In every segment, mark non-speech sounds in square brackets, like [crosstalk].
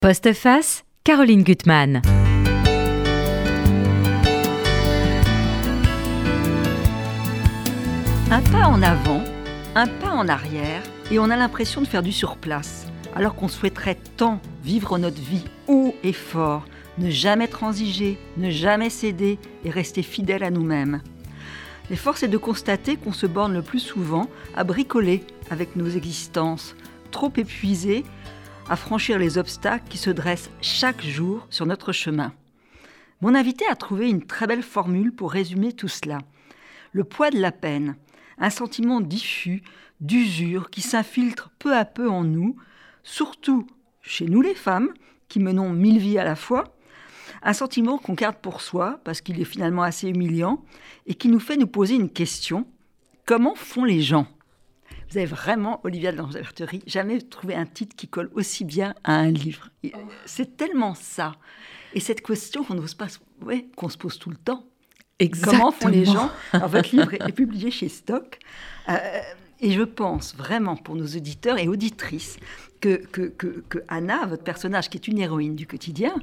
Postface, Caroline Gutmann. Un pas en avant, un pas en arrière, et on a l'impression de faire du surplace, alors qu'on souhaiterait tant vivre notre vie haut et fort, ne jamais transiger, ne jamais céder et rester fidèle à nous-mêmes. Les forces est de constater qu'on se borne le plus souvent à bricoler avec nos existences, trop épuisées à franchir les obstacles qui se dressent chaque jour sur notre chemin. Mon invité a trouvé une très belle formule pour résumer tout cela. Le poids de la peine, un sentiment diffus, d'usure qui s'infiltre peu à peu en nous, surtout chez nous les femmes, qui menons mille vies à la fois, un sentiment qu'on garde pour soi parce qu'il est finalement assez humiliant et qui nous fait nous poser une question. Comment font les gens? Vous avez vraiment, Olivia de l'Angeverterie, jamais trouvé un titre qui colle aussi bien à un livre. C'est tellement ça. Et cette question qu'on pas, ouais, qu'on se pose tout le temps. Exactement. Comment font les gens Votre livre [laughs] est, publié chez Stock. Euh, et je pense vraiment pour nos auditeurs et auditrices que, que, que, Anna, votre personnage, qui est une héroïne du quotidien,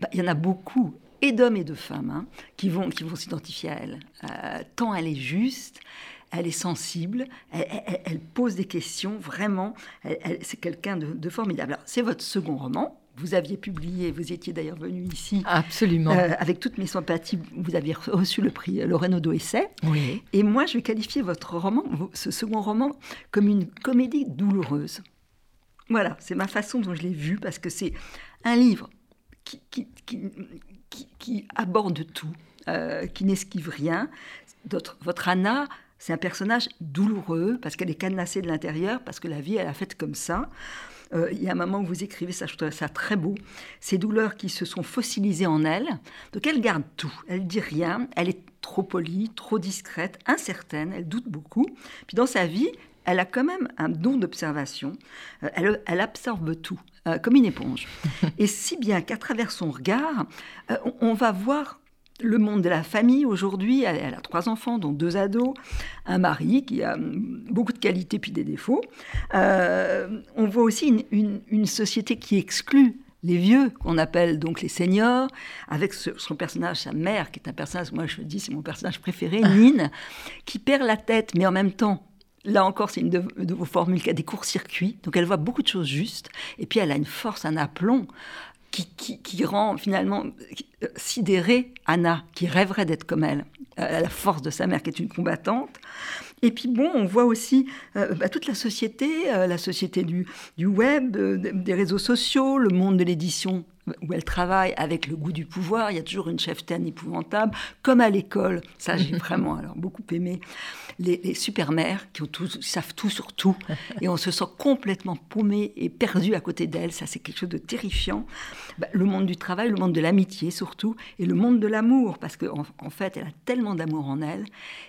bah, il y en a beaucoup, et d'hommes et de femmes, hein, qui vont, qui vont s'identifier à elle. Euh, tant elle est juste, elle est sensible, elle, pose des questions, vraiment, c'est quelqu'un de, formidable. C'est votre second roman. Vous aviez publié, vous étiez d'ailleurs venu ici. Absolument. Euh, avec toutes mes sympathies, vous aviez reçu le prix Lorraine Essai. Oui. Et moi, je vais qualifier votre roman, ce second roman, comme une comédie douloureuse. Voilà, c'est ma façon dont je l'ai vu, parce que c'est un livre qui, qui, aborde tout, euh, qui n'esquive rien. Votre Anna c'est un personnage douloureux parce qu'elle est cadenassée de l'intérieur, parce que la vie, elle a faite comme ça. Euh, il y a un moment où vous écrivez ça, je trouve ça très beau. Ces douleurs qui se sont fossilisées en elle. Donc elle garde tout. Elle dit rien. Elle est trop polie, trop discrète, incertaine. Elle doute beaucoup. Puis dans sa vie, elle a quand même un don d'observation. Euh, elle, elle, absorbe tout, euh, comme une éponge. [laughs] Et si bien qu'à travers son regard, on, va voir le monde de la famille aujourd'hui, elle, a trois enfants, dont deux ados, un mari qui a beaucoup de qualités puis des défauts. Euh, on voit aussi une, société qui exclut les vieux, qu'on appelle donc les seniors, avec son personnage, sa mère, qui est un personnage, moi je dis, c'est mon personnage préféré, [laughs] Nine, qui perd la tête, mais en même temps, Là encore, c'est une de, de, vos formules qui a des courts-circuits. Donc, elle voit beaucoup de choses justes. Et puis, elle a une force, un aplomb qui, rend finalement sidérée Anna, qui rêverait d'être comme elle, à la force de sa mère qui est une combattante. Et puis bon, on voit aussi euh, bah, toute la société, euh, la société du, du web, euh, des réseaux sociaux, le monde de l'édition où elle travaille avec le goût du pouvoir. Il y a toujours une cheftaine épouvantable, comme à l'école. Ça, j'ai [laughs] vraiment alors beaucoup aimé les, super-mères qui ont savent tout sur tout, [laughs] et on se sent complètement paumé et perdu à côté d'elles. Ça, c'est quelque chose de terrifiant. Bah, le monde du travail, le monde de l'amitié surtout, et le monde de l'amour, parce qu'en en fait, elle a tellement d'amour en elle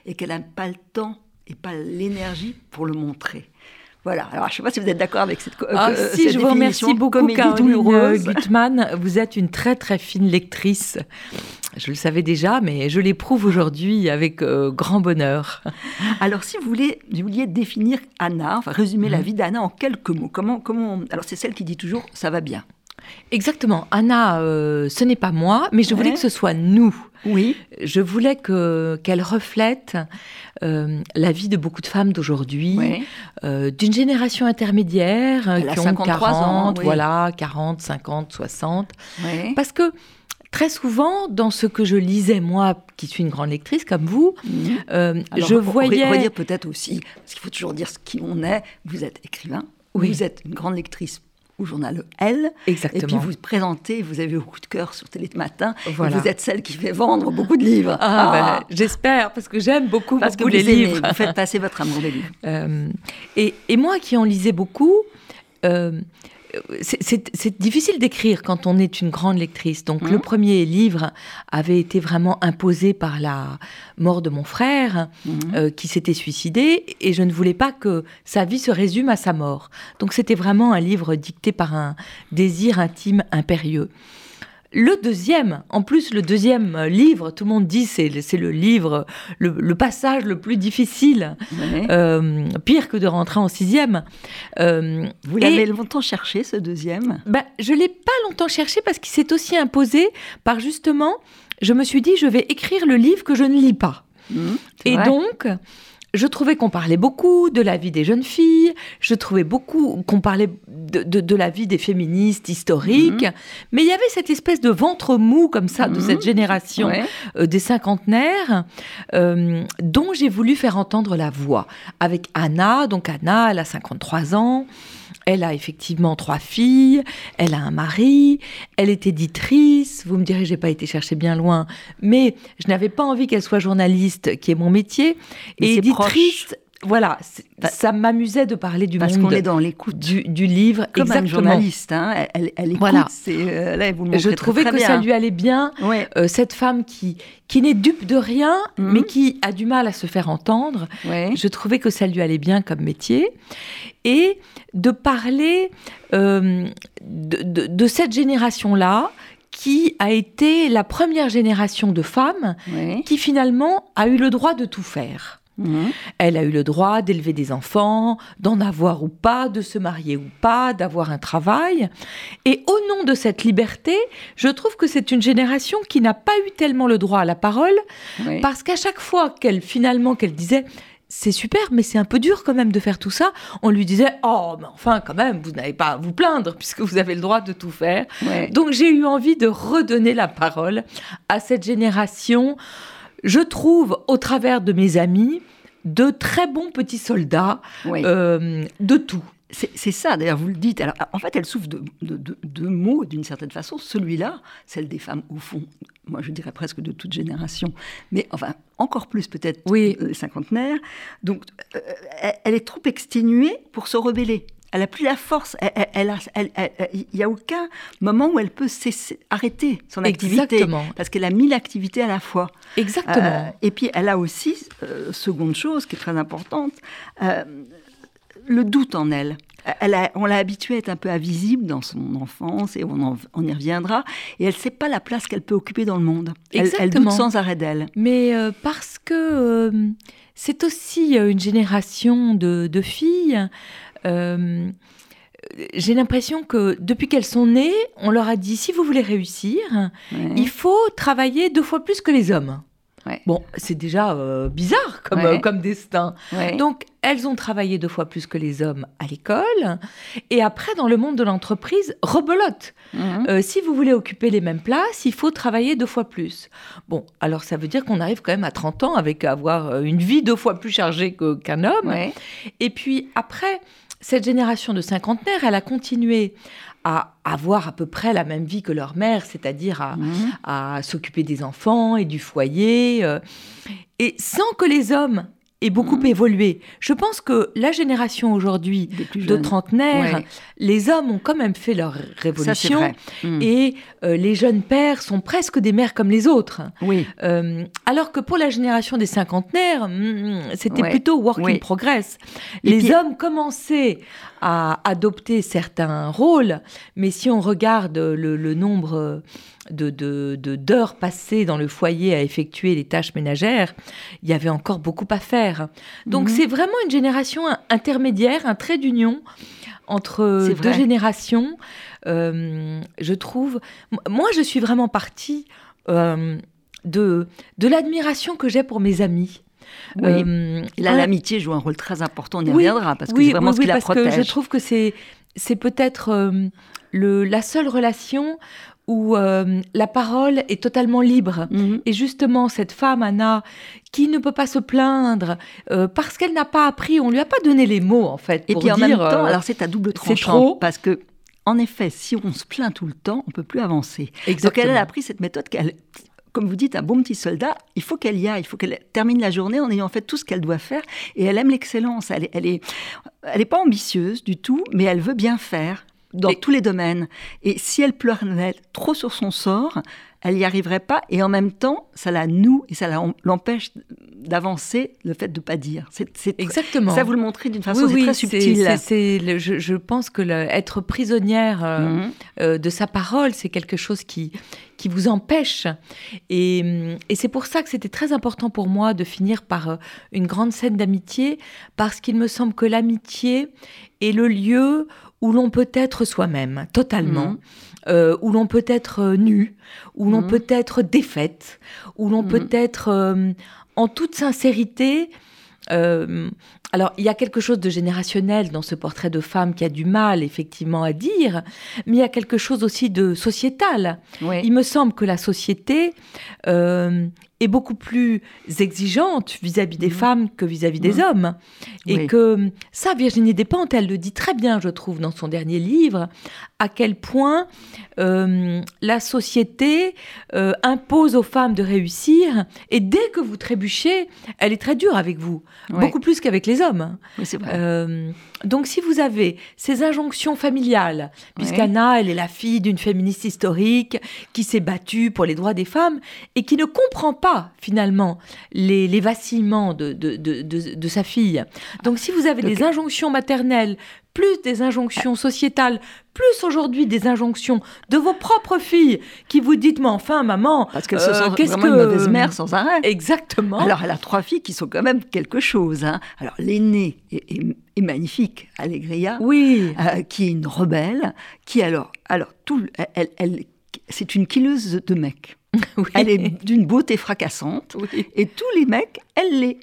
et qu'elle n'a pas le temps et pas l'énergie pour le montrer. Voilà. Alors, je ne sais pas si vous êtes d'accord avec cette, ah, euh, si, je vous remercie beaucoup, Caroline Gutmann. Vous êtes une très, très fine lectrice. Je le savais déjà, mais je l'éprouve aujourd'hui avec euh, grand bonheur. Alors, si vous, voulez, vous vouliez définir Anna, enfin, résumer la mhm. vie d'Anna en quelques mots, comment, comment... Alors, c'est celle qui dit toujours « ça va bien ». Exactement. Anna, euh, ce n'est pas moi, mais je voulais que ce soit nous. Oui. Je voulais que qu'elle reflète euh, la vie de beaucoup de femmes d'aujourd'hui, euh, d'une génération intermédiaire qui ont 40, ans, voilà, 40, 50, 60. Parce que très souvent, dans ce que je lisais, moi, qui suis une grande lectrice comme vous, mhm. je voyais... On dire peut-être aussi, parce qu'il faut toujours dire ce qui on est, vous êtes écrivain, vous êtes une grande lectrice au journal Elle. Exactement. Et puis vous présentez, vous avez beaucoup de cœur sur Télé de Matin. Vous êtes celle qui fait vendre beaucoup de livres. Ah, ah. Ben, j'espère, parce que j'aime beaucoup, parce beaucoup que les, livres. Vous faites passer votre amour des livres. Euh, et, et, moi qui en lisais beaucoup, euh, c'est difficile d'écrire quand on est une grande lectrice. Donc le mmh. premier livre avait été vraiment imposé par la mort de mon frère mmh. euh, qui s'était suicidé et je ne voulais pas que sa vie se résume à sa mort. Donc c'était vraiment un livre dicté par un désir intime impérieux. Le deuxième, en plus le deuxième livre, tout le monde dit c'est c'est le livre, le, passage le plus difficile, euh, pire que de rentrer en sixième. Euh, Vous l'avez longtemps cherché ce deuxième? Ben, Je l'ai pas longtemps cherché parce qu'il s'est aussi imposé par justement, je me suis dit je vais écrire le livre que je ne lis pas. Mmh, et donc, je trouvais qu'on parlait beaucoup de la vie des jeunes filles, je trouvais beaucoup qu'on parlait de, la vie des féministes historiques, mhm. mais il y avait cette espèce de ventre mou comme ça de mhm. cette génération euh, des cinquantenaires euh, dont j'ai voulu faire entendre la voix. Avec Anna, donc Anna, elle a 53 ans. Elle a effectivement trois filles, elle a un mari, elle est éditrice. Vous me direz, j'ai pas été chercher bien loin, mais je n'avais pas envie qu'elle soit journaliste, qui est mon métier. et éditrice, voilà, bah, ça m'amusait de parler du parce monde. Parce qu'on est dans l'écoute du, du, livre. Comme Exactement. journaliste, hein, elle, elle, écoute. Voilà. Euh, là, vous le Je trouvais que ça lui allait bien. Euh, cette femme qui, qui n'est dupe de rien, mhm. mais qui a du mal à se faire entendre. Je trouvais que ça lui allait bien comme métier. Et de parler euh, de, de, de cette génération-là qui a été la première génération de femmes qui finalement a eu le droit de tout faire. Mhm. Elle a eu le droit d'élever des enfants, d'en avoir ou pas, de se marier ou pas, d'avoir un travail. Et au nom de cette liberté, je trouve que c'est une génération qui n'a pas eu tellement le droit à la parole, parce qu'à chaque fois qu'elle finalement qu'elle disait c'est super, mais c'est un peu dur quand même de faire tout ça. On lui disait, oh, mais enfin, quand même, vous n'avez pas à vous plaindre puisque vous avez le droit de tout faire. Donc j'ai eu envie de redonner la parole à cette génération je trouve, au travers de mes amis, de très bons petits soldats euh, de tout. C'est ça, d'ailleurs, vous le dites. Alors, en fait, elle souffre de deux mots, d'une certaine façon. Celui-là, celle des femmes, au fond, moi je dirais presque de toute génération, mais enfin, encore plus peut-être oui. Euh, cinquantenaire. Donc, euh, elle est trop exténuée pour se rebeller elle a plus la force. Il n'y a aucun moment où elle peut cesser, arrêter son activité. Parce qu'elle a mis l'activité à la fois. Exactement. Euh, et puis elle a aussi, euh, seconde chose qui est très importante, euh, le doute en elle. Elle on l'a habituée à être un peu invisible dans son enfance et on, on y reviendra. Et elle ne sait pas la place qu'elle peut occuper dans le monde. Elle, elle, doute sans arrêt d'elle. Mais parce que c'est aussi une génération de, de filles euh, j'ai l'impression que depuis qu'elles sont nées, on leur a dit si vous voulez réussir, il faut travailler deux fois plus que les hommes. Bon, c'est déjà euh, bizarre comme, euh, comme destin. Donc, elles ont travaillé deux fois plus que les hommes à l'école. Et après, dans le monde de l'entreprise, rebelote. Mhm. Euh, si vous voulez occuper les mêmes places, il faut travailler deux fois plus. Bon, alors ça veut dire qu'on arrive quand même à 30 ans avec avoir une vie deux fois plus chargée qu'un homme. Et puis après, cette génération de cinquantenaires, elle a continué à avoir à peu près la même vie que leur mère, c'est-à-dire à, mhm. s'occuper des enfants et du foyer, euh, et sans que les hommes aient beaucoup mhm. évolué. Je pense que la génération aujourd'hui de trentenaires, les hommes ont quand même fait leur révolution mhm. et euh, les jeunes pères sont presque des mères comme les autres. Oui. Euh, alors que pour la génération des cinquantenaires, mm, c'était plutôt work in progress. les hommes commençaient à adopter certains rôles, mais si on regarde le, nombre de, d'heures passées dans le foyer à effectuer les tâches ménagères, il y avait encore beaucoup à faire. Donc mhm. c'est vraiment une génération intermédiaire, un trait d'union entre deux générations. Euh, je trouve, moi je suis vraiment partie euh, de, de l'admiration que j'ai pour mes amis. Oui. Euh, Là, l'amitié joue un rôle très important, on y reviendra, parce que c'est vraiment ce qui la parce Que je trouve que c'est, c'est peut-être le, la seule relation où euh, la parole est totalement libre. Mhm. Et justement, cette femme, Anna, qui ne peut pas se plaindre parce qu'elle n'a pas appris, on lui a pas donné les mots, en fait. Et puis en même temps, alors c'est à double tranchant. Trop. Parce que en effet, si on se plaint tout le temps, on peut plus avancer. Exactement. Donc elle a appris cette méthode qu'elle comme vous dites, un bon petit soldat, il faut qu'elle y aille, il faut qu'elle termine la journée en ayant fait tout ce qu'elle doit faire. Et elle aime l'excellence. Elle, elle est, elle est pas ambitieuse du tout, mais elle veut bien faire dans tous les domaines. Et si elle pleure trop sur son sort, elle n'y arriverait pas, et en même temps, ça la noue et ça l'empêche d'avancer, le fait de ne pas dire. C'est, Exactement. Ça vous le montrez d'une façon très subtile. C'est, je, je, pense que être prisonnière euh, mhm. euh, de sa parole, c'est quelque chose qui, qui vous empêche. Et, et c'est pour ça que c'était très important pour moi de finir par euh, une grande scène d'amitié, parce qu'il me semble que l'amitié est le lieu où l'on peut être soi-même, totalement. Mhm. Euh, où l'on peut être euh, nu, où l'on mhm. peut être défaite, où l'on peut mhm. être euh, en toute sincérité. alors, il y a quelque chose de générationnel dans ce portrait de femme qui a du mal, effectivement, à dire, mais il y a quelque chose aussi de sociétal. Il me semble que la société est beaucoup plus exigeante vis-à-vis des mhm. femmes que vis-à-vis des mhm. hommes. Et que ça, Virginie Despentes, elle le dit très bien, je trouve, dans son dernier livre, à quel point euh, la société euh, impose aux femmes de réussir. Et dès que vous trébuchez, elle est très dure avec vous, beaucoup plus qu'avec les hommes. Euh, donc si vous avez ces injonctions familiales, puisqu'Anna, elle est la fille d'une féministe historique qui s'est battue pour les droits des femmes et qui ne comprend pas finalement les, vacillements de, de, sa fille. Donc si vous avez des injonctions maternelles, plus des injonctions sociétales, plus aujourd'hui des injonctions de vos propres filles qui vous dites, mais enfin, maman, parce qu'elle se euh, sent vraiment une mauvaise mère sans arrêt. Exactement. Alors elle a trois filles qui sont quand même quelque chose. Hein. Alors l'aînée est, magnifique, Allegria, oui, euh, qui est une rebelle, qui alors, alors tout, elle, elle c'est une killeuse de mecs. [laughs] Elle est d'une beauté fracassante. Et tous les mecs, elle les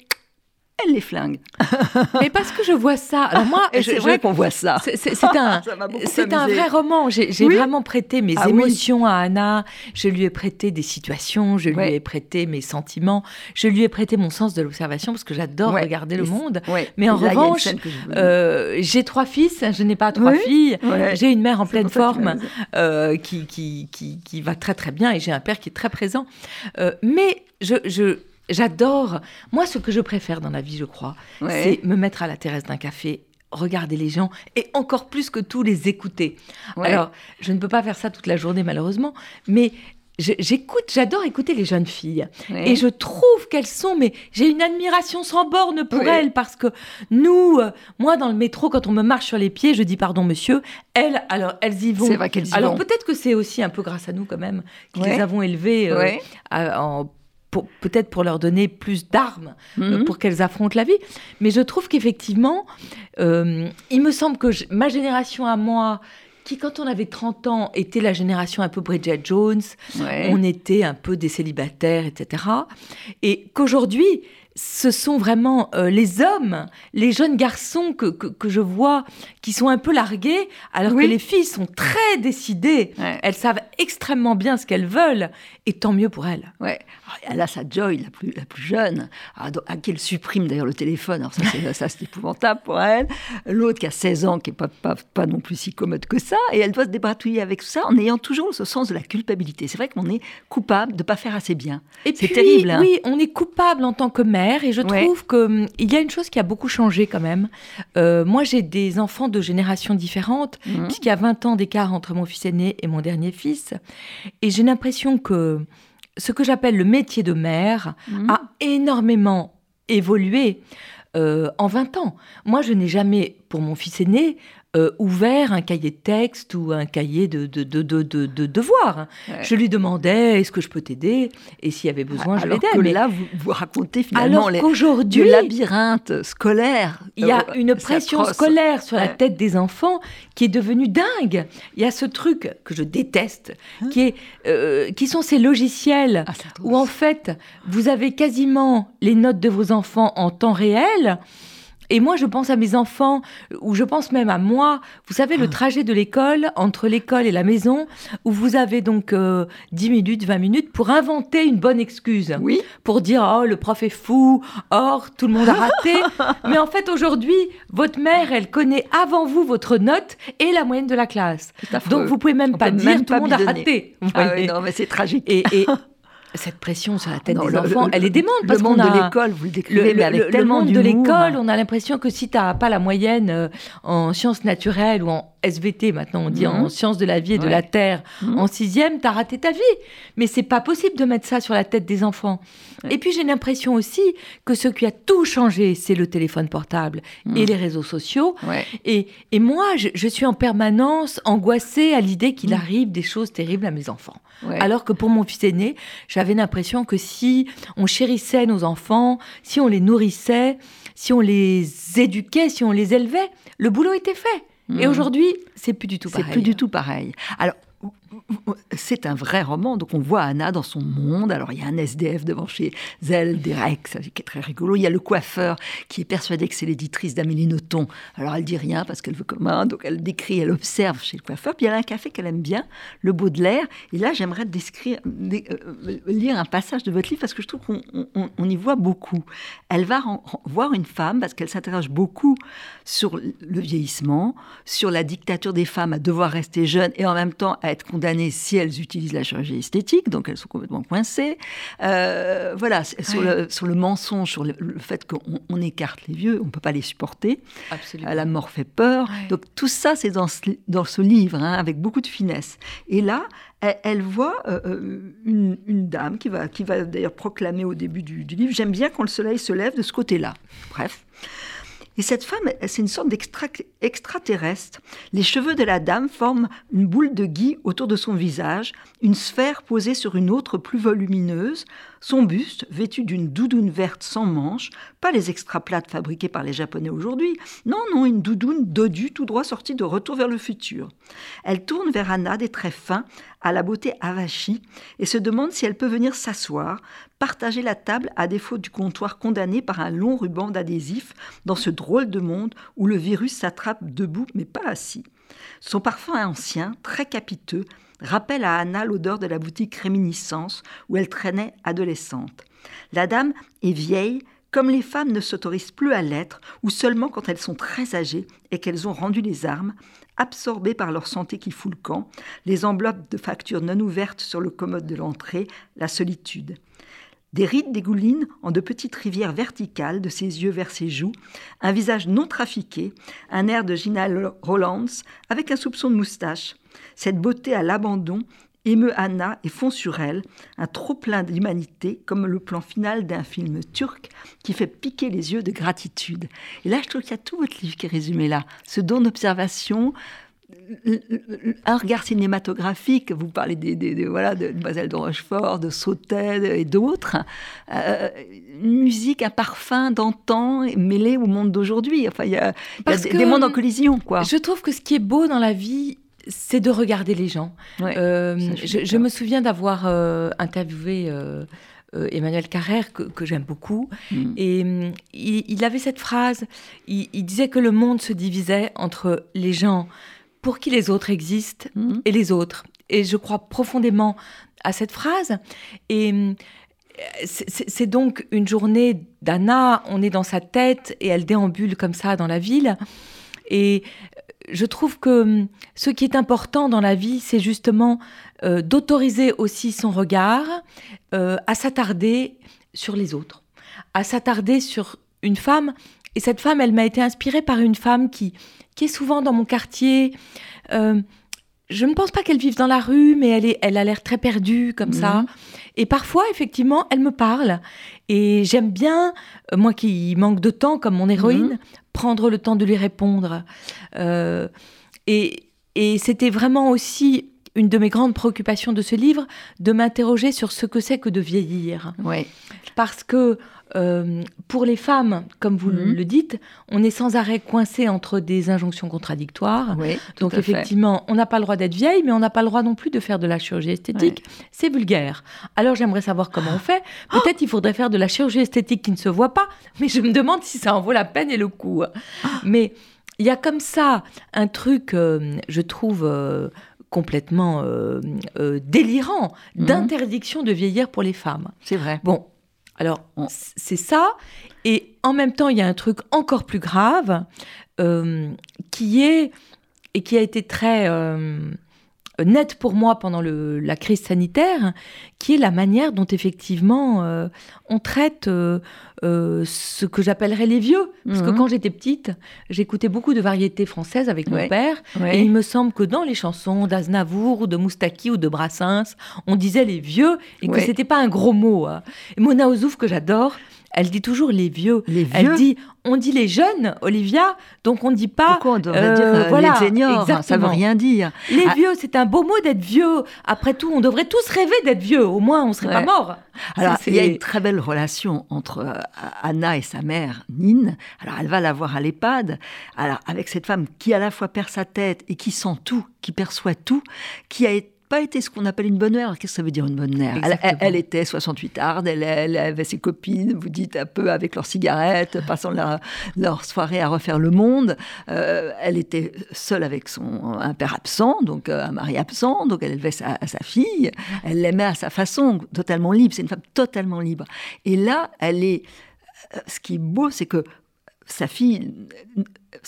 elle les flingue. [laughs] Mais parce que je vois ça. Alors moi, c'est vrai qu'on voit ça. C'est un, c'est un [laughs] vrai roman. J'ai vraiment prêté mes ah émotions à Anna. Je lui ai prêté des situations. Je lui ai prêté mes sentiments. Je lui ai prêté mon sens de l'observation parce que j'adore regarder le monde. Mais en revanche, euh, j'ai trois fils. Je n'ai pas trois filles. J'ai une mère en pleine forme euh, qui, qui, qui, qui, va très très bien et j'ai un père qui est très présent. Euh, mais je, je J'adore. Moi, ce que je préfère dans la vie, je crois, c'est me mettre à la terrasse d'un café regarder les gens et encore plus que tout les écouter. Alors, je ne peux pas faire ça toute la journée malheureusement, mais j'écoute, j'adore écouter les jeunes filles et je trouve qu'elles sont, mais j'ai une admiration sans borne pour elles parce que nous, euh, moi dans le métro, quand on me marche sur les pieds, je dis pardon monsieur, elles, alors elles y vont. C'est vrai qu'elles y alors peut-être que c'est aussi un peu grâce à nous quand même qui les avons élevées euh, en peut-être pour leur donner plus d'armes euh, mhm. pour qu'elles affrontent la vie. Mais je trouve qu'effectivement, euh, il me semble que ma génération à moi, qui quand on avait 30 ans était la génération un peu Bridget Jones, on était un peu des célibataires, etc. Et qu'aujourd'hui, ce sont vraiment euh, les hommes, les jeunes garçons que, que, je vois qui sont un peu largués, alors que les filles sont très décidées. Elles savent extrêmement bien ce qu'elles veulent, et tant mieux pour elles. Ouais. Elle a sa Joy, la plus, la plus jeune, à, qui elle supprime d'ailleurs le téléphone. Alors ça, c'est [laughs] épouvantable pour elle. L'autre qui a 16 ans, qui n'est pas, pas, pas, non plus si commode que ça, et elle doit se débatouiller avec tout ça en ayant toujours ce sens de la culpabilité. C'est vrai qu'on est coupable de ne pas faire assez bien. C'est terrible. Hein. Oui, on est coupable en tant que mère et je trouve qu'il hum, y a une chose qui a beaucoup changé quand même. Euh, moi, j'ai des enfants de générations différentes, mmh. puisqu'il y a 20 ans d'écart entre mon fils aîné et mon dernier fils. Et j'ai l'impression que ce que j'appelle le métier de mère mmh. a énormément évolué. Euh, en 20 ans. Moi, je n'ai jamais, pour mon fils aîné, euh, ouvert un cahier de texte ou un cahier de, de, de, de, devoirs. Je lui demandais est-ce que je peux t'aider? Et s'il y avait besoin, je l'aidais. Mais là, vous, vous racontez finalement alors qu'aujourd'hui, le labyrinthe scolaire. Il y a euh, une pression scolaire sur la tête des enfants qui est devenue dingue. Il y a ce truc que je déteste, hein qui, est, euh, qui sont ces logiciels ah, où en fait, vous avez quasiment les notes de vos enfants en temps réel. Et moi, je pense à mes enfants, ou je pense même à moi. Vous savez, le ah. trajet de l'école, entre l'école et la maison, où vous avez donc 10 euh, minutes, 20 minutes pour inventer une bonne excuse. Oui. Pour dire, oh, le prof est fou, or, tout le monde a raté. [laughs] Mais en fait, aujourd'hui, votre mère, elle connaît avant vous votre note et la moyenne de la classe. Donc, vous pouvez même pas dire, tout le monde a raté. Ah oui, non, mais c'est tragique. Et, et [laughs] cette pression sur la tête des enfants, elle est démente. Parce le monde de l'école, vous le décrivez, mais avec tellement Le monde de l'école, on a l'impression que si tu n'as pas la moyenne euh, en sciences naturelles ou en SVT, maintenant on dit en mhm. sciences de la vie et de la terre, mhm. en sixième, t'as raté ta vie. Mais c'est pas possible de mettre ça sur la tête des enfants. Et puis j'ai l'impression aussi que ce qui a tout changé, c'est le téléphone portable et les réseaux sociaux. Et, et, moi, je, suis en permanence angoissée à l'idée qu'il arrive des choses terribles à mes enfants. Alors que pour mon fils aîné, j'avais l'impression que si on chérissait nos enfants, si on les nourrissait, si on les éduquait, si on les élevait, le boulot était fait. Et mmh. aujourd'hui, c'est plus du tout pareil. C'est plus du tout pareil. Alors, c'est un vrai roman. Donc on voit Anna dans son monde. Alors il y a un SDF devant chez elle, Derek, qui est très rigolo. Il y a le coiffeur qui est persuadé que c'est l'éditrice d'Amélie Nothomb. Alors elle dit rien parce qu'elle veut commun. Donc elle décrit, elle observe chez le coiffeur. Puis elle a un café qu'elle aime bien, le Baudelaire. Et là j'aimerais euh, lire un passage de votre livre parce que je trouve qu'on y voit beaucoup. Elle va voir une femme parce qu'elle s'interroge beaucoup sur le vieillissement, sur la dictature des femmes à devoir rester jeunes et en même temps à être condamnées si elles utilisent la chirurgie esthétique, donc elles sont complètement coincées. Euh, voilà, sur, le, sur, le, mensonge, sur le, fait qu'on écarte les vieux, on ne peut pas les supporter. Absolument. La mort fait peur. Donc tout ça, c'est dans ce, dans ce livre, hein, avec beaucoup de finesse. Et là, elle, voit euh, euh, une, une, dame qui va, qui va d'ailleurs proclamer au début du, du livre, j'aime bien quand le soleil se lève de ce côté-là. Bref. Et cette femme, c'est une sorte d'extraterrestre. Les cheveux de la dame forment une boule de gui autour de son visage, une sphère posée sur une autre plus volumineuse, son buste, vêtu d'une doudoune verte sans manches, pas les extraplates fabriquées par les Japonais aujourd'hui, non, non, une doudoune dodue tout droit sortie de Retour vers le futur. Elle tourne vers Anna des traits fins, à la beauté avachie, et se demande si elle peut venir s'asseoir, partager la table à défaut du comptoir condamné par un long ruban d'adhésif dans ce drôle de monde où le virus s'attrape debout mais pas assis. Son parfum ancien, très capiteux, rappelle à Anna l'odeur de la boutique Réminiscence où elle traînait adolescente. La dame est vieille, comme les femmes ne s'autorisent plus à l'être, ou seulement quand elles sont très âgées et qu'elles ont rendu les armes, absorbées par leur santé qui fout le camp, les enveloppes de factures non ouvertes sur le commode de l'entrée, la solitude. Des rides dégoulinent en de petites rivières verticales de ses yeux vers ses joues, un visage non trafiqué, un air de Gina Rolands avec un soupçon de moustache. Cette beauté à l'abandon émeut Anna et fond sur elle un trop-plein d'humanité comme le plan final d'un film turc qui fait piquer les yeux de gratitude. Et là, je trouve qu'il y a tout votre livre qui est résumé là. Ce don d'observation, un regard cinématographique, vous parlez des, voilà, de Mademoiselle de Rochefort, de Sautet et d'autres, euh, une musique, un parfum d'antan mêlé au monde d'aujourd'hui. Enfin, il y a, des, mondes en collision, quoi. Je trouve que ce qui est beau dans la vie, c'est de regarder les gens. Euh, je, me souviens d'avoir euh, interviewé euh, Emmanuel Carrère, que, j'aime beaucoup, mm. et mm, il, avait cette phrase, il, disait que le monde se divisait entre les gens pour qui les autres existent mm. et les autres. Et je crois profondément à cette phrase. Et mm, c'est donc une journée d'Anna, on est dans sa tête et elle déambule comme ça dans la ville. Et je trouve que hum, ce qui est important dans la vie, c'est justement euh, d'autoriser aussi son regard euh, à s'attarder sur les autres, à s'attarder sur une femme. Et cette femme, elle m'a été inspirée par une femme qui, qui est souvent dans mon quartier. Euh, je ne pense pas qu'elle vive dans la rue, mais elle, est, elle a l'air très perdue comme ça. Mhm. Et parfois, effectivement, elle me parle. Et j'aime bien, moi qui manque de temps, comme mon héroïne, mhm prendre le temps de lui répondre. Euh, et, et c'était vraiment aussi une de mes grandes préoccupations de ce livre, de m'interroger sur ce que c'est que de vieillir. Ouais. Parce que euh, pour les femmes, comme vous mhm. le dites, on est sans arrêt coincé entre des injonctions contradictoires. Donc effectivement, on n'a pas le droit d'être vieille, mais on n'a pas le droit non plus de faire de la chirurgie esthétique. C'est vulgaire. Alors j'aimerais savoir comment on fait. [gasps] Peut-être il faudrait faire de la chirurgie esthétique qui ne se voit pas, mais je me demande si ça en vaut la peine et le coup. Mais il y a comme ça un truc, euh, je trouve, euh, complètement euh, euh, délirant mhm. d'interdiction de vieillir pour les femmes. C'est vrai. Bon, alors c'est ça, et en même temps il y a un truc encore plus grave euh, qui est et qui a été très net pour moi pendant la crise sanitaire, qui est la manière dont effectivement euh, on traite euh, euh, ce que j'appellerais les vieux. Parce que mhm. quand j'étais petite, j'écoutais beaucoup de variétés françaises avec mon père, et il me semble que dans les chansons d'Aznavour ou de Moustaki ou de Brassens, on disait les vieux et que c'était pas un gros mot. Hein. Mona Ozouf que j'adore, elle dit toujours les vieux. Les vieux. Elle dit, on dit les jeunes, Olivia, donc on ne dit pas. Pourquoi on devrait dire euh, voilà, les seniors? Ça veut rien dire. Les ah. vieux, c'est un beau mot d'être vieux. Après tout, on devrait tous rêver d'être vieux. Au moins, on serait pas mort. Alors, il y a une très belle relation entre euh, Anna et sa mère, Nine. Alors, elle va la voir à l'EHPAD. Alors, avec cette femme qui à la fois perd sa tête et qui sent tout, qui perçoit tout, qui a été pas été ce qu'on appelle une bonne mère. Qu'est-ce que ça veut dire une bonne mère? Elle, était 68 arde, elle, elle, avait ses copines, vous dites un peu avec leurs cigarettes, passant leur soirée à refaire le monde. Euh, elle était seule avec son un père absent, donc euh, un mari absent, donc elle élevait sa, sa fille. Elle l'aimait à sa façon, totalement libre. C'est une femme totalement libre. Et là, elle est. Euh, ce qui est beau, c'est que sa fille,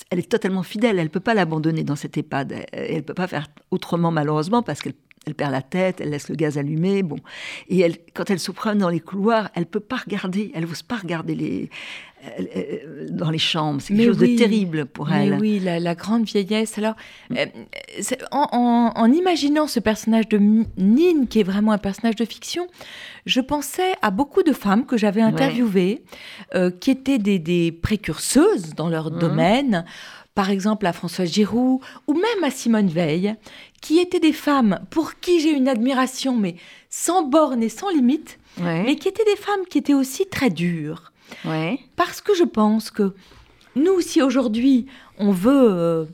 elle est totalement fidèle, elle ne peut pas l'abandonner dans cette EHPAD, elle ne peut pas faire autrement malheureusement parce qu'elle elle perd la tête, elle laisse le gaz allumé, bon. Et elle, quand elle se promène dans les couloirs, elle peut pas regarder, elle n'ose pas regarder les, dans les chambres. C'est quelque chose de terrible pour elle. Mais oui, la, grande vieillesse. Alors, euh, en, imaginant ce personnage de Nine, qui est vraiment un personnage de fiction, je pensais à beaucoup de femmes que j'avais interviewées, euh, qui étaient des, précurseuses dans leur mmh. domaine par exemple à Françoise Giroud ou même à Simone Veil, qui étaient des femmes pour qui j'ai une admiration, mais sans borne et sans limite, mais qui étaient des femmes qui étaient aussi très dures. Parce que je pense que nous, si aujourd'hui on veut euh,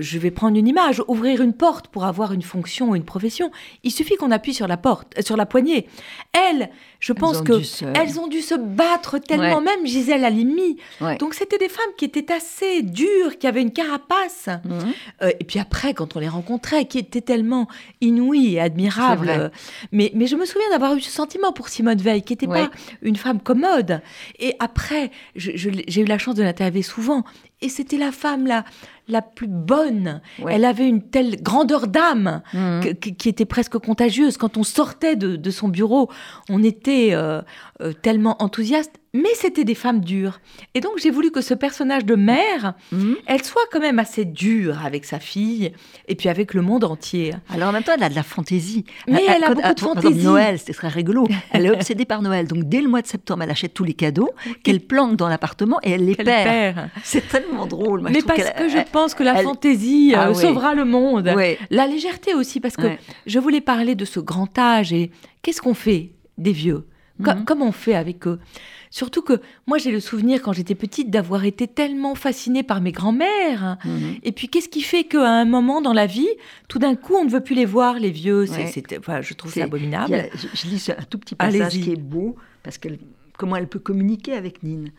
je vais prendre une image, ouvrir une porte pour avoir une fonction ou une profession, il suffit qu'on appuie sur la porte, euh, sur la poignée. Elles, je pense que elles ont dû se battre tellement, même Gisèle Halimi. Donc c'était des femmes qui étaient assez dures, qui avaient une carapace. Mhm. Euh, et puis après, quand on les rencontrait, qui étaient tellement inouïes et admirables. Mais, mais je me souviens d'avoir eu ce sentiment pour Simone Veil, qui n'était pas une femme commode. Et après, j'ai eu la chance de l'interviewer souvent. Et c'était la femme la, la plus bonne. Elle avait une telle grandeur d'âme mhm. qui était presque contagieuse. Quand on sortait de, son bureau, on était euh, euh, tellement enthousiaste mais c'était des femmes dures. Et donc j'ai voulu que ce personnage de mère, mhm. elle soit quand même assez dure avec sa fille et puis avec le monde entier. Alors en même temps, elle a de la fantaisie. Mais elle, a beaucoup de fantaisie. Noël, c'était très rigolo. [laughs] Elle est obsédée par Noël. Donc dès le mois de septembre, elle achète tous les cadeaux qu'elle planque dans l'appartement et elle les perd. [laughs] C'est tellement drôle. mais parce que je pense que la fantaisie euh, ah sauvera le monde. La légèreté aussi, parce que je voulais parler de ce grand âge et qu'est-ce qu'on fait des vieux? Mhm. Comment on fait avec eux? Surtout que moi, j'ai le souvenir, quand j'étais petite, d'avoir été tellement fascinée par mes grands-mères. Mhm. Et puis, qu'est-ce qui fait qu'à un moment dans la vie, tout d'un coup, on ne veut plus les voir, les vieux? Je trouve ça abominable. je, lis un tout petit passage qui est beau, parce que comment elle peut communiquer avec Nine.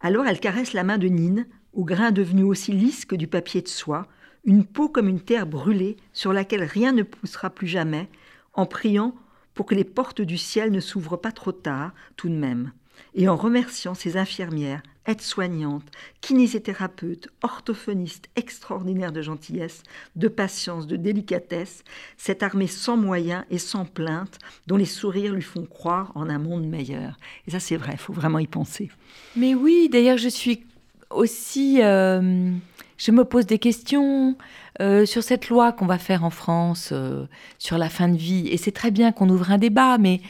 Alors, elle caresse la main de Nine, au grain devenu aussi lisse que du papier de soie, une peau comme une terre brûlée sur laquelle rien ne poussera plus jamais, en priant pour que les portes du ciel ne s'ouvrent pas trop tard, tout de même et en remerciant ces infirmières, aides-soignantes, kinésithérapeutes, orthophonistes extraordinaires de gentillesse, de patience, de délicatesse, cette armée sans moyens et sans plainte, dont les sourires lui font croire en un monde meilleur. Et ça, c'est vrai, il faut vraiment y penser. Mais oui, d'ailleurs, je suis aussi... Euh, je me pose des questions euh, sur cette loi qu'on va faire en France euh, sur la fin de vie. Et c'est très bien qu'on ouvre un débat, mais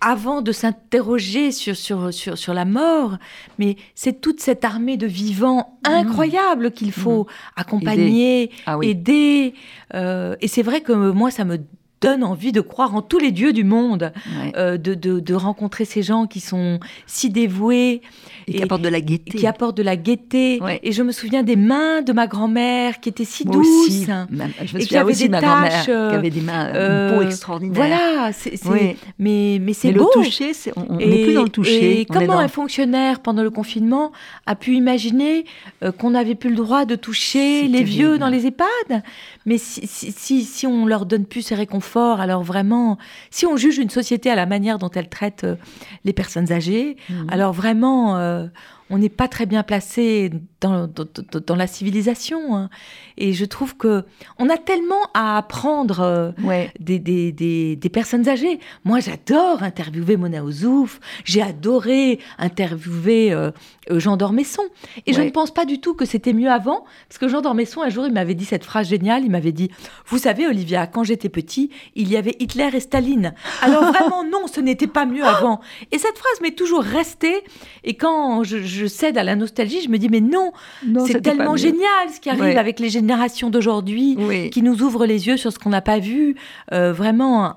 avant de s'interroger sur, sur, sur, sur, la mort, mais c'est toute cette armée de vivants mmh. incroyables qu'il faut mmh. accompagner, aider. Ah euh, et c'est vrai que moi, ça me donne envie de croire en tous les dieux du monde, euh, de, de, de, rencontrer ces gens qui sont si dévoués. Et, qui apportent de la gaieté. Qui apportent de la gaieté. Et je me souviens des mains de ma grand-mère qui étaient si douces. Aussi. je me souviens aussi de ma qui avait des mains, euh, une peau extraordinaire. Voilà, c'est, mais, mais c'est beau. le toucher, on n'est plus dans le toucher. Et comment un fonctionnaire, pendant le confinement, a pu imaginer euh, qu'on n'avait plus le droit de toucher les vieux dans les EHPAD? Mais si, si, si on leur donne plus ces réconforts, fort. Alors vraiment, si on juge une société à la manière dont elle traite euh, les personnes âgées, mhm. alors vraiment, euh, on n'est pas très bien placé dans, dans, la civilisation. Hein. Et je trouve que on a tellement à apprendre euh, des, des, des, personnes âgées. Moi, j'adore interviewer Mona Ozouf. J'ai adoré interviewer euh, Jean Dormesson. Et je ne pense pas du tout que c'était mieux avant. Parce que Jean Dormesson, un jour, il m'avait dit cette phrase géniale. Il m'avait dit Vous savez, Olivia, quand j'étais petit, il y avait Hitler et Staline. Alors [laughs] vraiment, non, ce n'était pas mieux avant. Et cette phrase m'est toujours restée. Et quand je, cède à la nostalgie, je me dis Mais non, c'est tellement génial ce qui arrive avec les générations d'aujourd'hui, qui nous ouvrent les yeux sur ce qu'on n'a pas vu. Euh, vraiment,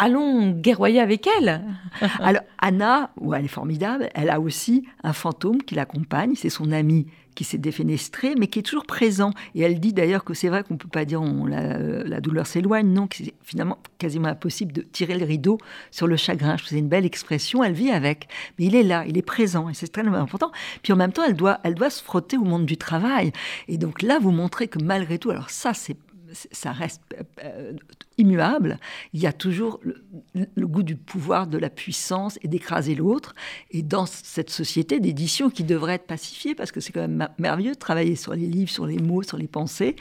allons guerroyer avec elle. [laughs] Alors, Anna, où elle est formidable, elle a aussi un fantôme qui l'accompagne, c'est son ami qui s'est défenestré, mais qui est toujours présent. Et elle dit d'ailleurs que c'est vrai qu'on ne peut pas dire on, la, douleur s'éloigne, non, que c'est finalement quasiment impossible de tirer le rideau sur le chagrin. Je faisais une belle expression, elle vit avec. Mais il est là, il est présent, et c'est très important. Puis en même temps, elle doit, elle doit se frotter au monde du travail. Et donc là, vous montrez que malgré tout, alors ça, c'est ça reste euh, immuable. Il y a toujours le, goût du pouvoir, de la puissance et d'écraser l'autre. Et dans cette société d'édition qui devrait être pacifiée, parce que c'est quand même merveilleux de travailler sur les livres, sur les mots, sur les pensées,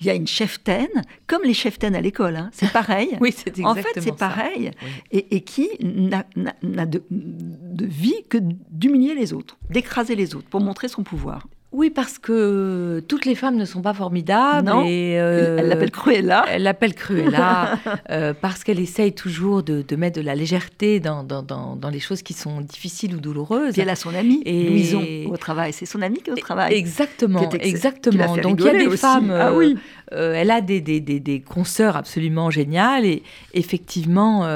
il y a une cheftaine, comme les cheftaines à l'école, hein. c'est pareil. [laughs] oui, c'est exactement En fait, c'est pareil. Et, qui n'a de, de vie que d'humilier les autres, d'écraser les autres pour montrer son pouvoir. Oui, parce que toutes les femmes ne sont pas formidables. Non, euh, elle l'appelle Cruella. Elle l'appelle Cruella [laughs] euh, parce qu'elle essaye toujours de, mettre de la légèreté dans, dans, les choses qui sont difficiles ou douloureuses. Et elle a son amie, et... Louison, au travail. C'est son amie qui est au travail. Exactement, exactement. Donc il y a des femmes... Ah, oui. Euh, elle a des, des, des, consoeurs absolument géniales et effectivement,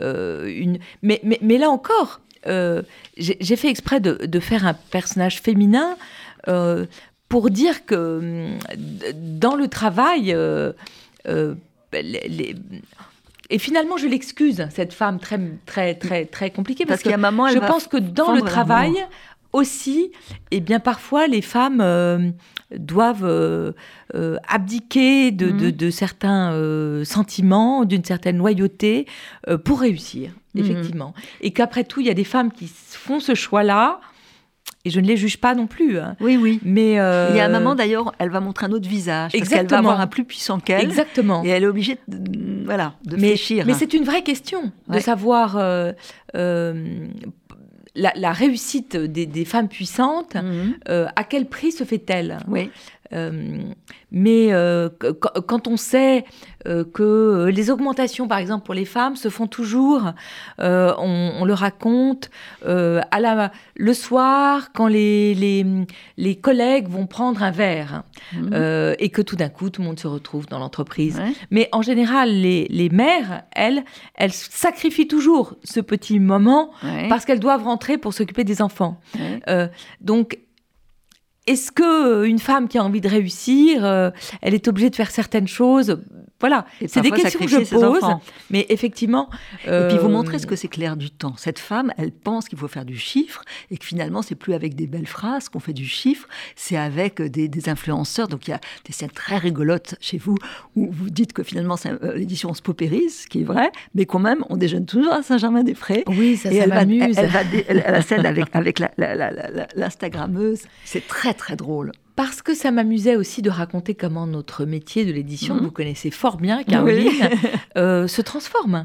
une... mais, mais, mais, là encore, j'ai fait exprès de, de, faire un personnage féminin euh, pour dire que hum, dans le travail, euh, euh, et finalement, je l'excuse, cette femme très, très, très, très compliquée, parce, que maman, je pense que dans le travail aussi, et eh bien parfois, les femmes doivent abdiquer de, de, mhm. certains sentiments, d'une certaine loyauté pour réussir, mhm. effectivement. Et qu'après tout, il y a des femmes qui font ce choix-là et je ne les juge pas non plus. Hein. Oui, oui. Mais il y a un moment d'ailleurs, elle va montrer un autre visage parce qu'elle va avoir un plus puissant qu'elle. Exactement. Et elle est obligée, de, voilà, de mais, fléchir. Mais c'est une vraie question de savoir euh, euh, la, réussite des, femmes puissantes. Mhm. Euh, à quel prix se fait-elle? Oui. Mais quand on sait euh, que les augmentations, par exemple, pour les femmes, se font toujours, euh, on, le raconte, euh, à la, le soir, quand les, les, les, collègues vont prendre un verre, mmh. et que tout d'un coup, tout le monde se retrouve dans l'entreprise. Mais en général, les, les, mères, elles, elles sacrifient toujours ce petit moment parce qu'elles doivent rentrer pour s'occuper des enfants. donc, est-ce que une femme qui a envie de réussir, elle est obligée de faire certaines choses voilà, c'est des questions que je pose, mais effectivement. Et puis vous euh, montrez ce que c'est clair du temps. Cette femme, elle pense qu'il faut faire du chiffre et que finalement c'est plus avec des belles phrases qu'on fait du chiffre, c'est avec des, influenceurs. Donc il y a des scènes très rigolotes chez vous où vous dites que finalement euh, l'édition se paupérise, ce qui est vrai, mais quand même on déjeune toujours à Saint-Germain-des-Prés. Oui, ça, ça m'amuse. Elle, va, la scène [laughs] avec avec l'Instagrammeuse, c'est très très drôle parce que ça m'amusait aussi de raconter comment notre métier de l'édition, que mhm. vous connaissez fort bien, Caroline, [laughs] euh, se transforme.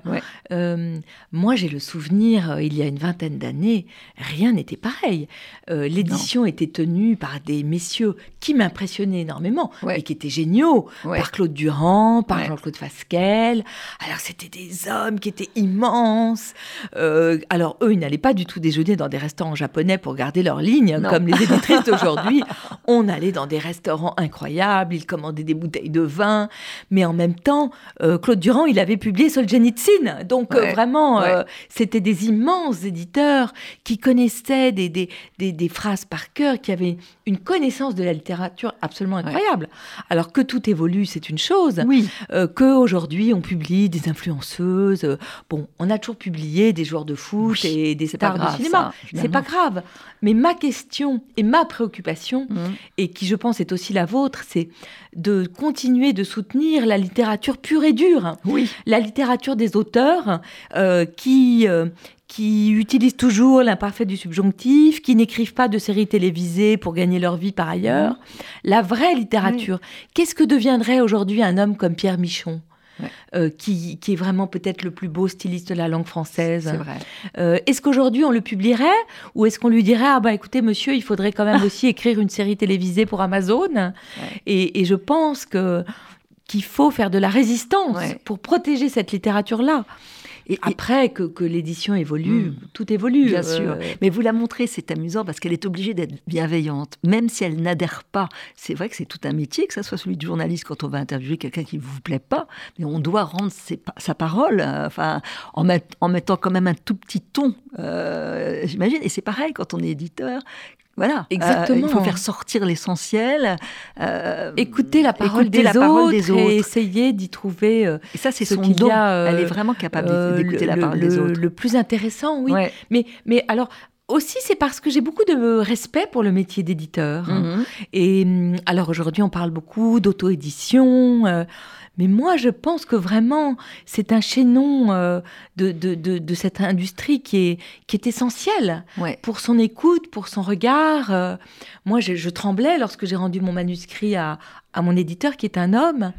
Euh, moi, j'ai le souvenir, euh, il y a une vingtaine d'années, rien n'était pareil. L'édition était tenue par des messieurs qui m'impressionnaient énormément et qui étaient géniaux, par Claude Durand, par Jean-Claude Fasquelle. Alors, c'était des hommes qui étaient immenses. alors, eux, ils n'allaient pas du tout déjeuner dans des restaurants japonais pour garder leur ligne, comme les éditrices d'aujourd'hui. [laughs] On allait dans des restaurants incroyables, il commandait des bouteilles de vin, mais en même temps, euh, Claude Durand, il avait publié Solzhenitsyn. Donc euh, vraiment, euh, c'était des immenses éditeurs qui connaissaient des, des, des, phrases par cœur, qui avaient une connaissance de la littérature absolument incroyable. Alors que tout évolue, c'est une chose. Oui. Qu'aujourd'hui, on publie des influenceuses. bon, on a toujours publié des joueurs de foot et des stars de cinéma. C'est pas grave. Mais ma question et ma préoccupation mmh. est qui je pense est aussi la vôtre, c'est de continuer de soutenir la littérature pure et dure. Oui. La littérature des auteurs euh, qui, euh, qui utilisent toujours l'imparfait du subjonctif, qui n'écrivent pas de séries télévisées pour gagner leur vie par ailleurs. La vraie littérature. Qu'est-ce que deviendrait aujourd'hui un homme comme Pierre Michon? Euh, qui, est vraiment peut-être le plus beau styliste de la langue française. C'est vrai. Euh, est-ce qu'aujourd'hui on le publierait ou est-ce qu'on lui dirait ah bah écoutez monsieur il faudrait quand même [laughs] aussi écrire une série télévisée pour Amazon? Et, et, je pense que qu'il faut faire de la résistance pour protéger cette littérature là. Et, Après, que, l'édition évolue, hmm. tout évolue. Bien sûr. Euh, Mais vous la montrez, c'est amusant parce qu'elle est obligée d'être bienveillante, même si elle n'adhère pas. C'est vrai que c'est tout un métier, que ça soit celui de journaliste quand on va interviewer quelqu'un qui ne vous plaît pas, mais on doit rendre sa parole, euh, enfin, en, en, mettant quand même un tout petit ton, euh, j'imagine. Et c'est pareil quand on est éditeur. Voilà, exactement. il faut faire sortir l'essentiel. écouter la parole, des, la autres des, autres et essayer d'y trouver. et ça, c'est son don. Elle est vraiment capable d'écouter la parole des autres. Le plus intéressant, oui. Mais, mais alors, aussi, c'est parce que j'ai beaucoup de respect pour le métier d'éditeur. Mhm. Et hum, alors aujourd'hui, on parle beaucoup d'auto-édition. Euh, mais moi, je pense que vraiment, c'est un chaînon euh, de, de, de, cette industrie qui est, qui est essentiel pour son écoute, pour son regard. Euh, moi, je, je, tremblais lorsque j'ai rendu mon manuscrit à, à mon éditeur qui est un homme.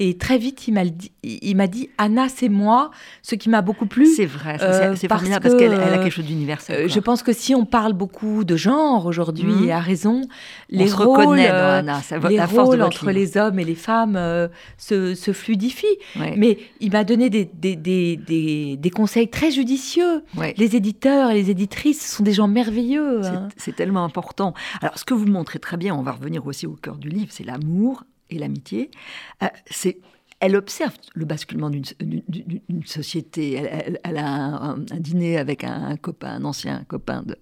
Et très vite, il m'a dit, il m'a dit Anna, c'est moi, ce qui m'a beaucoup plu. C'est vrai, c'est parce, parce qu'elle a quelque chose d'universel. Euh, je pense que si on parle beaucoup de genre aujourd'hui, mhm. et à raison, les rôles, euh, Anna, les rôles entre les hommes et les femmes euh, se, se, fluidifient. Mais il m'a donné des, des, des, des, conseils très judicieux. Les éditeurs et les éditrices sont des gens merveilleux. Hein. C'est tellement important. Alors, ce que vous montrez très bien, on va revenir aussi au cœur du livre, c'est l'amour et l'amitié, euh, c'est elle observe le basculement d'une société. Elle, a un, dîner avec un, copain, un ancien copain de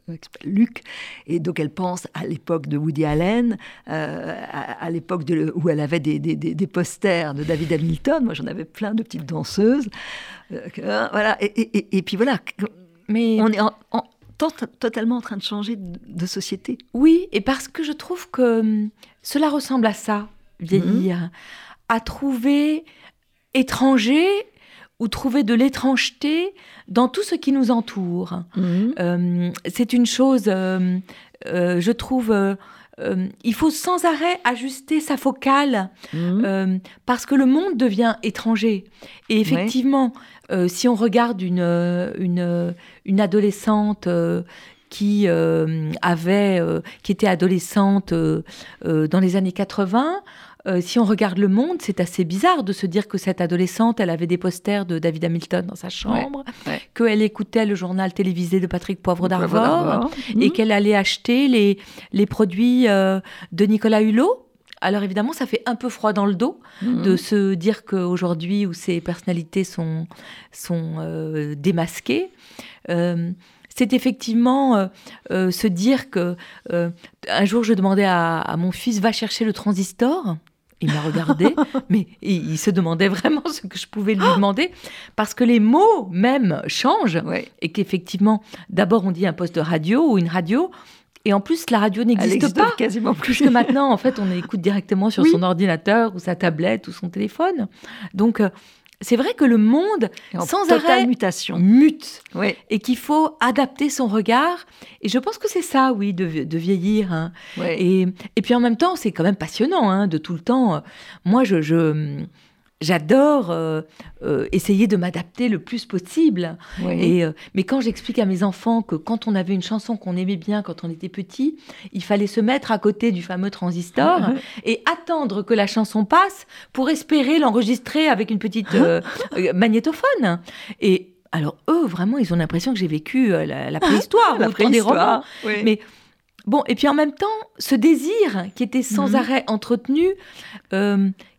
Luc, et donc elle pense à l'époque de Woody Allen, euh, à, l'époque où elle avait des, des, posters de David Hamilton. Moi, j'en avais plein de petites danseuses. Euh, voilà. Et, puis voilà. Mais on est totalement en train de changer de, société. Oui, et parce que je trouve que hum, cela ressemble à ça vieillir, à trouver étranger ou trouver de l'étrangeté dans tout ce qui nous entoure. Mhm. Euh, c'est une chose, euh, euh, je trouve, il faut sans arrêt ajuster sa focale mhm. parce que le monde devient étranger. Et effectivement, si on regarde une, une, une adolescente qui avait, qui était adolescente dans les années 80, euh, si on regarde le monde, c'est assez bizarre de se dire que cette adolescente, elle avait des posters de David Hamilton dans sa chambre, qu'elle écoutait le journal télévisé de Patrick Poivre d'Arvor et mhm. qu'elle allait acheter les, les produits euh, de Nicolas Hulot. Alors évidemment, ça fait un peu froid dans le dos mhm. de se dire qu'aujourd'hui, où ces personnalités sont, sont euh, démasquées, c'est effectivement se dire que un jour je demandais à, à, mon fils va chercher le transistor il m'a regardé, [laughs] mais il, se demandait vraiment ce que je pouvais lui demander, parce que les mots même changent, et qu'effectivement, d'abord on dit un poste de radio ou une radio, et en plus, la radio n'existe pas. quasiment plus. Puisque maintenant, en fait, on écoute directement sur son ordinateur ou sa tablette ou son téléphone. Donc, euh, c'est vrai que le monde, sans arrêt, mutation. mute. Et qu'il faut adapter son regard. Et je pense que c'est ça, oui, de, vieillir. Hein. Et, et, puis en même temps, c'est quand même passionnant hein, de tout le temps. Moi, je, je j'adore euh, euh, essayer de m'adapter le plus possible. Et, euh, mais quand j'explique à mes enfants que quand on avait une chanson qu'on aimait bien quand on était petit, il fallait se mettre à côté du fameux transistor et attendre que la chanson passe pour espérer l'enregistrer avec une petite magnétophone. Et alors eux, vraiment, ils ont l'impression que j'ai vécu la, préhistoire, la préhistoire, des romans. Mais bon, et puis en même temps, ce désir qui était sans mhm. arrêt entretenu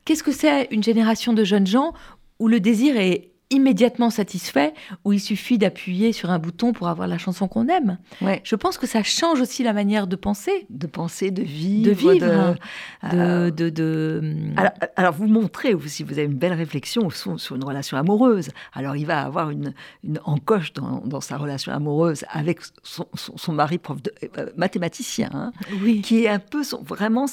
Qu'est-ce que c'est une génération de jeunes gens où le désir est immédiatement satisfait, où il suffit d'appuyer sur un bouton pour avoir la chanson qu'on aime? Ouais. Je pense que ça change aussi la manière de penser. De penser, de vivre. De vivre. De, de, de, hum. Alors, vous montrez aussi, vous avez une belle réflexion sur, une relation amoureuse. Alors il va avoir une, une encoche dans, dans, sa relation amoureuse avec son, son, mari prof de, euh, mathématicien, hein, oui. qui est un peu son, vraiment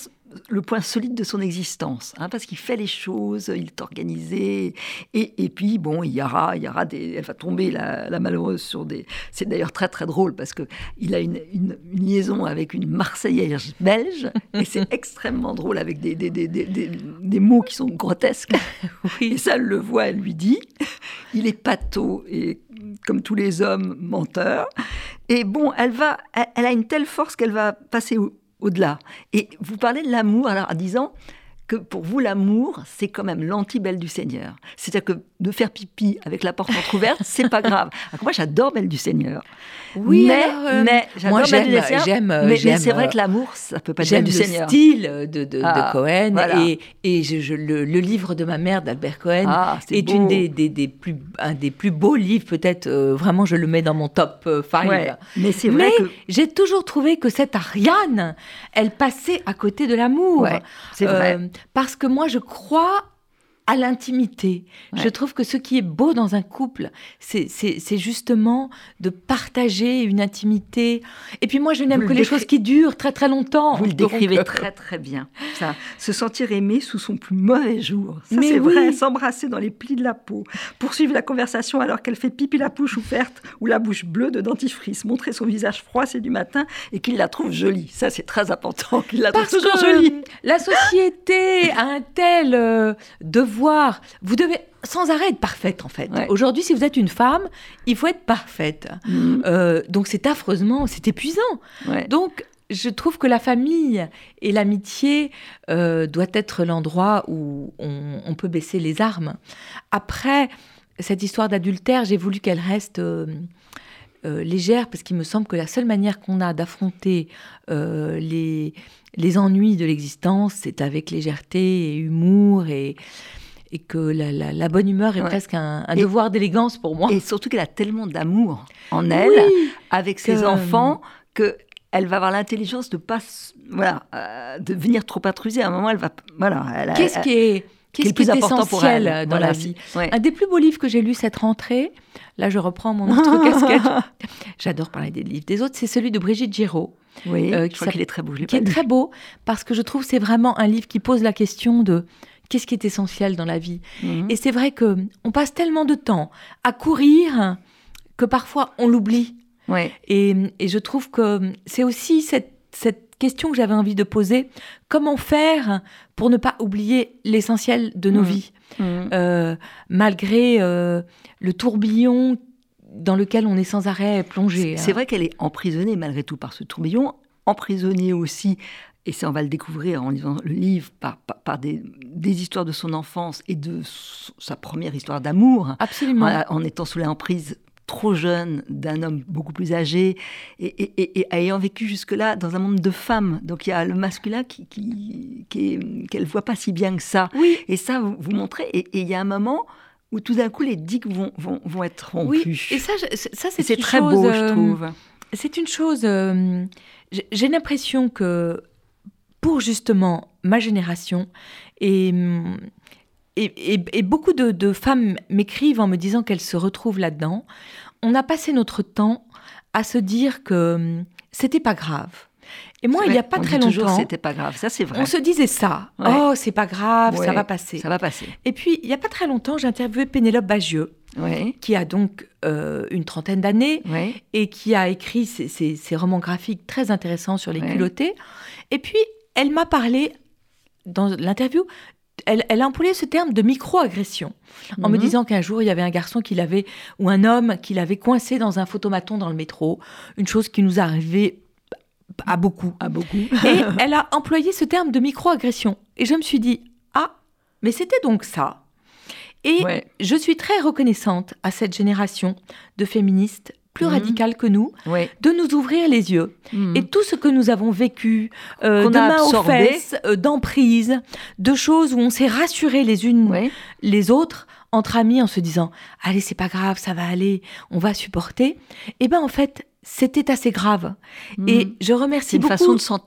le point solide de son existence, hein, parce qu'il fait les choses, il est organisé, et, et puis bon, il y aura, il y aura des, elle va tomber la, malheureuse sur des. C'est d'ailleurs très très drôle parce que il a une, une, liaison avec une Marseillaise belge, [laughs] et c'est extrêmement drôle avec des des, des, des, des, mots qui sont grotesques. [laughs] oui. Et ça, elle le voit, elle lui dit, il est pâteau et comme tous les hommes menteurs. Et bon, elle va, elle, a une telle force qu'elle va passer au-delà. Et vous parlez de l'amour, alors en disant que pour vous, l'amour, c'est quand même l'anti-belle du Seigneur. C'est-à-dire que de faire pipi avec la porte entrouverte, [laughs] c'est pas grave. moi, j'adore Belle du Seigneur. Oui, mais, euh, mais moi j'aime, j'aime, mais, c'est vrai que l'amour, ça peut pas être Belle du Seigneur. J'aime le style de, de, ah, Cohen et, et je, le, livre de ma mère d'Albert Cohen ah, est, une des, des, des, plus, un des plus beaux livres, peut-être. Euh, vraiment, je le mets dans mon top 5. Euh, mais c'est vrai que j'ai toujours trouvé que cette Ariane, elle passait à côté de l'amour. c'est vrai. Parce que moi, je crois à l'intimité. Je trouve que ce qui est beau dans un couple, c'est justement de partager une intimité. Et puis moi, je n'aime que les choses qui durent très très longtemps. Vous le décrivez très très bien. Ça, se sentir aimé sous son plus mauvais jour. Ça, c'est vrai. S'embrasser dans les plis de la peau. Poursuivre la conversation alors qu'elle fait pipi la bouche ouverte ou la bouche bleue de dentifrice. Montrer son visage froissé du matin et qu'il la trouve jolie. Ça, c'est très important. Qu'il la trouve toujours jolie. La société a un tel euh, devoir voir, vous devez sans arrêt être parfaite en fait. Aujourd'hui, si vous êtes une femme, il faut être parfaite. Mm. Euh, donc c'est affreusement, c'est épuisant. Donc je trouve que la famille et l'amitié euh, doit être l'endroit où on, peut baisser les armes. Après cette histoire d'adultère, j'ai voulu qu'elle reste euh, légère parce qu'il me semble que la seule manière qu'on a d'affronter les, les ennuis de l'existence, c'est avec légèreté et humour et et que la, bonne humeur est presque un, devoir d'élégance pour moi. Et surtout qu'elle a tellement d'amour en elle, avec ses enfants, que elle va avoir l'intelligence de pas voilà euh, de venir trop intruser à un moment elle va voilà qu'est-ce qui est Qu'est-ce qui est, essentiel dans la vie Un des plus beaux livres que j'ai lu cette rentrée, là je reprends mon autre [laughs] casquette, j'adore parler des livres des autres, c'est celui de Brigitte Giraud. Oui, euh, qui est très beau. Qui est très beau parce que je trouve c'est vraiment un livre qui pose la question de qu'est-ce qui est essentiel dans la vie. Mhm. Et c'est vrai que on passe tellement de temps à courir que parfois on l'oublie. Ouais. Et, et, je trouve que c'est aussi cette, cette question que j'avais envie de poser. Comment faire pour ne pas oublier l'essentiel de nos mhm. vies, mhm. Euh, malgré euh, le tourbillon dans lequel on est sans arrêt plongé. C'est hein. vrai qu'elle est emprisonnée malgré tout par ce tourbillon, emprisonnée aussi et ça on va le découvrir en lisant le livre, par, par, des, des, histoires de son enfance et de sa première histoire d'amour. Absolument. En, étant sous l'emprise trop jeune d'un homme beaucoup plus âgé et, et, et, ayant vécu jusque-là dans un monde de femmes. Donc il y a le masculin qui, qui, qu'elle ne voit pas si bien que ça. Oui. Et ça, vous, vous montrez. Et il y a un moment où tout d'un coup les digues vont, vont, vont être rompues. Oui, et ça, ça c'est très beau, je euh, trouve. C'est une chose. Euh, j'ai l'impression que pour justement ma génération. Et, et, beaucoup de, femmes m'écrivent en me disant qu'elles se retrouvent là-dedans. On a passé notre temps à se dire que hum, c'était pas grave. Et moi, il n'y a pas très longtemps, c'était pas grave. Ça, c'est vrai. On se disait ça. Oh, c'est pas grave, ça va passer. Ça va passer. Et puis, il n'y a pas très longtemps, j'ai interviewé Pénélope Bagieux, qui a donc euh, une trentaine d'années et qui a écrit ces, romans graphiques très intéressants sur les culottés. Et puis, elle m'a parlé, dans l'interview, elle, a employé ce terme de micro-agression, en me mhm. disant qu'un jour, il y avait un garçon qui l'avait, ou un homme qui l'avait coincé dans un photomaton dans le métro, une chose qui nous arrivait à beaucoup. À beaucoup. Et [laughs] elle a employé ce terme de micro-agression. Et je me suis dit, ah, mais c'était donc ça. Et je suis très reconnaissante à cette génération de féministes plus mhm. radical que nous, de nous ouvrir les yeux. Mhm. Et tout ce que nous avons vécu, euh, de main aux fesses, euh, d'emprise, de choses où on s'est rassuré les unes les autres entre amis en se disant allez c'est pas grave ça va aller on va supporter et eh ben en fait c'était assez grave mhm. et je remercie beaucoup une façon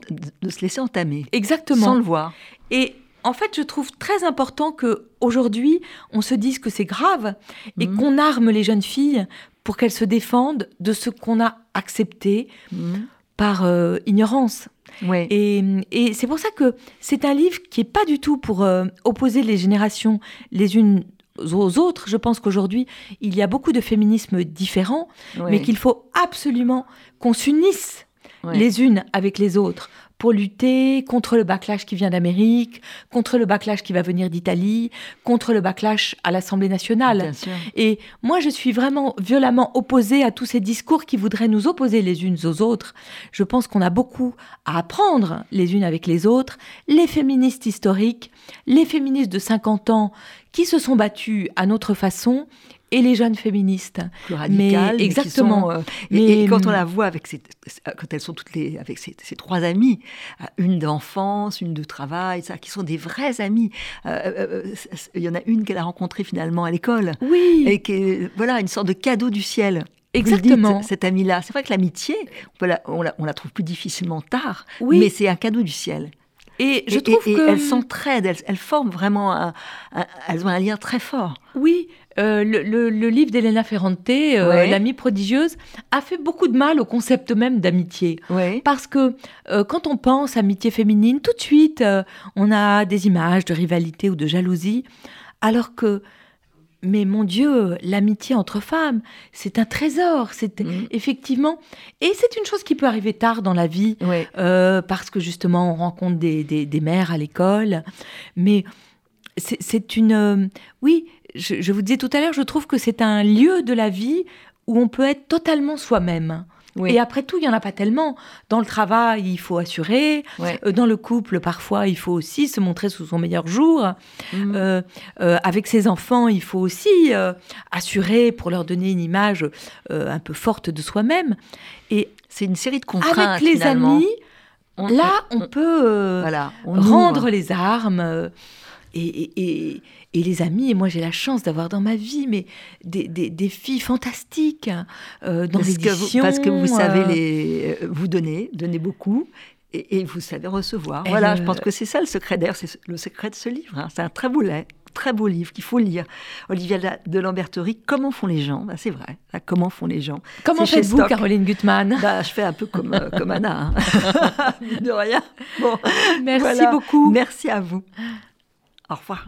de, se laisser entamer exactement sans le voir et en fait, je trouve très important que aujourd'hui, on se dise que c'est grave et mhm. qu'on arme les jeunes filles pour qu'elles se défendent de ce qu'on a accepté. Mhm. par ignorance. Et, et c'est pour ça que c'est un livre qui n'est pas du tout pour opposer les générations les unes aux autres. Je pense qu'aujourd'hui, il y a beaucoup de féminismes différents, mais qu'il faut absolument qu'on s'unisse les unes avec les autres pour lutter contre le backlash qui vient d'Amérique, contre le backlash qui va venir d'Italie, contre le backlash à l'Assemblée nationale. Et moi, je suis vraiment violemment opposée à tous ces discours qui voudraient nous opposer les unes aux autres. Je pense qu'on a beaucoup à apprendre les unes avec les autres. Les féministes historiques, les féministes de 50 ans qui se sont battues à notre façon et les jeunes féministes. Plus radicales. Mais, exactement. Euh, et, quand on la voit avec quand elles sont toutes les, avec ces, trois amies, euh, une d'enfance, une de travail, ça, qui sont des vraies amies. Euh, il y en a une qu'elle a rencontrée finalement à l'école. Oui. Et qui est, voilà, une sorte de cadeau du ciel. Exactement. cette amie-là. C'est vrai que l'amitié, on, la, on, la, trouve plus difficilement tard, oui. mais c'est un cadeau du ciel. Et je trouve que... elles s'entraident, elles, forment vraiment un, elles ont un lien très fort. Oui, euh, le, livre d'Elena Ferrante, euh, L'amie prodigieuse, a fait beaucoup de mal au concept même d'amitié. Parce que euh, quand on pense amitié féminine, tout de suite, on a des images de rivalité ou de jalousie. Alors que mais mon Dieu, l'amitié entre femmes, c'est un trésor. C'est mm. effectivement, et c'est une chose qui peut arriver tard dans la vie, euh, parce que justement, on rencontre des, des, mères à l'école. Mais c'est une, euh, oui, je, je, vous disais tout à l'heure, je trouve que c'est un lieu de la vie où on peut être totalement soi-même. Et après tout, il n'y en a pas tellement. Dans le travail, il faut assurer. Euh, dans le couple, parfois, il faut aussi se montrer sous son meilleur jour. Mhm. Euh, euh, avec ses enfants, il faut aussi assurer pour leur donner une image un peu forte de soi-même. Et c'est une série de contraintes. Avec les amis, là, on, peut rendre les armes. et, et les amis, et moi j'ai la chance d'avoir dans ma vie mais des, des, filles fantastiques euh, dans l'édition. Parce que vous savez euh, les, euh, vous donner, donner beaucoup. Et, vous savez recevoir. voilà, je pense que c'est ça le secret. D'ailleurs, c'est le secret de ce livre. Hein. C'est un très beau, très beau livre qu'il faut lire. Olivia de Lamberterie, Comment font les gens? Bah, C'est vrai, comment font les gens? Comment faites-vous, Caroline Gutmann? Bah, Je fais un peu comme, comme Anna. Hein. [laughs] de rien. Bon, Merci beaucoup. Merci à vous. Au revoir.